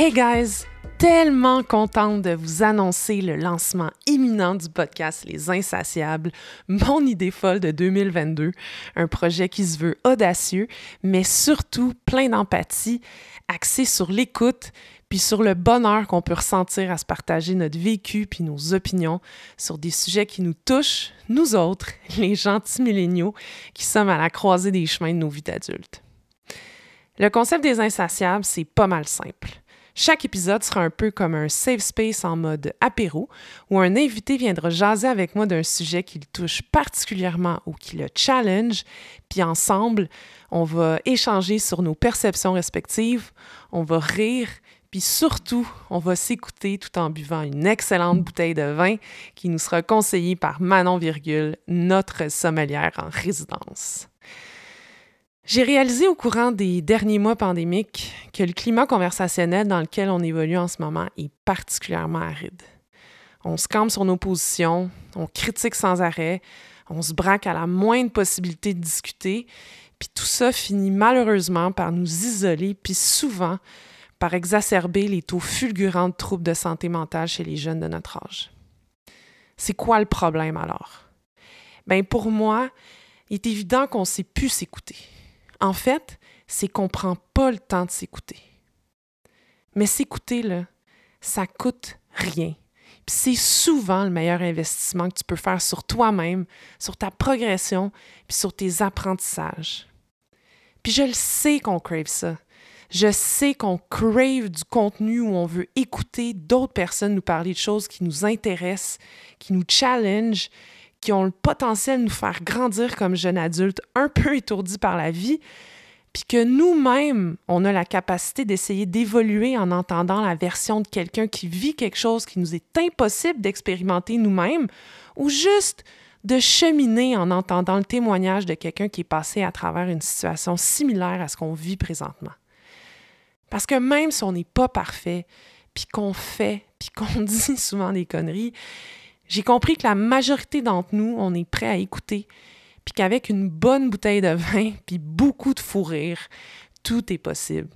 Hey guys! Tellement contente de vous annoncer le lancement imminent du podcast Les Insatiables, mon idée folle de 2022, un projet qui se veut audacieux, mais surtout plein d'empathie, axé sur l'écoute, puis sur le bonheur qu'on peut ressentir à se partager notre vécu puis nos opinions sur des sujets qui nous touchent, nous autres, les gentils milléniaux qui sommes à la croisée des chemins de nos vies d'adultes. Le concept des insatiables, c'est pas mal simple. Chaque épisode sera un peu comme un safe space en mode apéro, où un invité viendra jaser avec moi d'un sujet qui le touche particulièrement ou qui le challenge, puis ensemble, on va échanger sur nos perceptions respectives, on va rire, puis surtout, on va s'écouter tout en buvant une excellente bouteille de vin qui nous sera conseillée par Manon Virgule, notre sommelière en résidence. J'ai réalisé au courant des derniers mois pandémiques que le climat conversationnel dans lequel on évolue en ce moment est particulièrement aride. On se campe sur nos positions, on critique sans arrêt, on se braque à la moindre possibilité de discuter, puis tout ça finit malheureusement par nous isoler, puis souvent par exacerber les taux fulgurants de troubles de santé mentale chez les jeunes de notre âge. C'est quoi le problème alors? Bien, pour moi, il est évident qu'on ne sait plus s'écouter. En fait, c'est qu'on ne prend pas le temps de s'écouter. Mais s'écouter, là, ça coûte rien. c'est souvent le meilleur investissement que tu peux faire sur toi-même, sur ta progression, puis sur tes apprentissages. Puis je le sais qu'on crave ça. Je sais qu'on crave du contenu où on veut écouter d'autres personnes nous parler de choses qui nous intéressent, qui nous challenge, qui ont le potentiel de nous faire grandir comme jeunes adultes un peu étourdis par la vie, puis que nous-mêmes, on a la capacité d'essayer d'évoluer en entendant la version de quelqu'un qui vit quelque chose qui nous est impossible d'expérimenter nous-mêmes, ou juste de cheminer en entendant le témoignage de quelqu'un qui est passé à travers une situation similaire à ce qu'on vit présentement. Parce que même si on n'est pas parfait, puis qu'on fait, puis qu'on dit souvent des conneries, j'ai compris que la majorité d'entre nous, on est prêt à écouter, puis qu'avec une bonne bouteille de vin, puis beaucoup de fou tout est possible.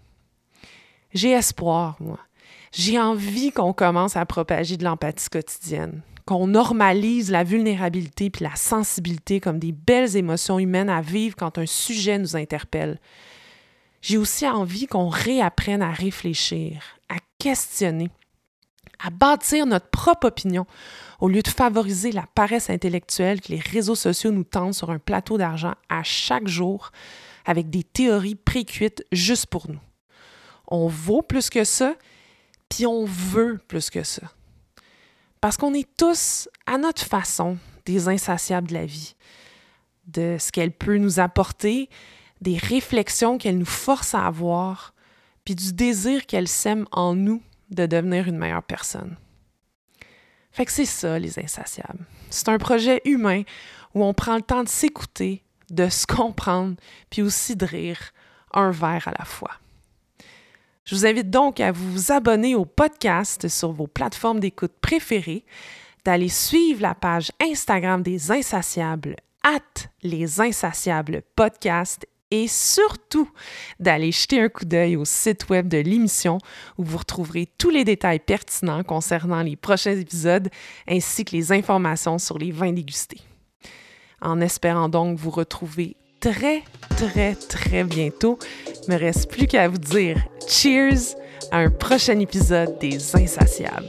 J'ai espoir, moi. J'ai envie qu'on commence à propager de l'empathie quotidienne, qu'on normalise la vulnérabilité puis la sensibilité comme des belles émotions humaines à vivre quand un sujet nous interpelle. J'ai aussi envie qu'on réapprenne à réfléchir, à questionner, à bâtir notre propre opinion au lieu de favoriser la paresse intellectuelle que les réseaux sociaux nous tendent sur un plateau d'argent à chaque jour avec des théories précuites juste pour nous. On vaut plus que ça, puis on veut plus que ça. Parce qu'on est tous, à notre façon, des insatiables de la vie, de ce qu'elle peut nous apporter, des réflexions qu'elle nous force à avoir, puis du désir qu'elle sème en nous de devenir une meilleure personne. Fait que c'est ça, les insatiables. C'est un projet humain où on prend le temps de s'écouter, de se comprendre, puis aussi de rire un verre à la fois. Je vous invite donc à vous abonner au podcast sur vos plateformes d'écoute préférées, d'aller suivre la page Instagram des Insatiables, at les Insatiables podcast et surtout d'aller jeter un coup d'œil au site web de l'émission où vous retrouverez tous les détails pertinents concernant les prochains épisodes ainsi que les informations sur les vins dégustés. En espérant donc vous retrouver très, très, très bientôt, il me reste plus qu'à vous dire cheers à un prochain épisode des Insatiables.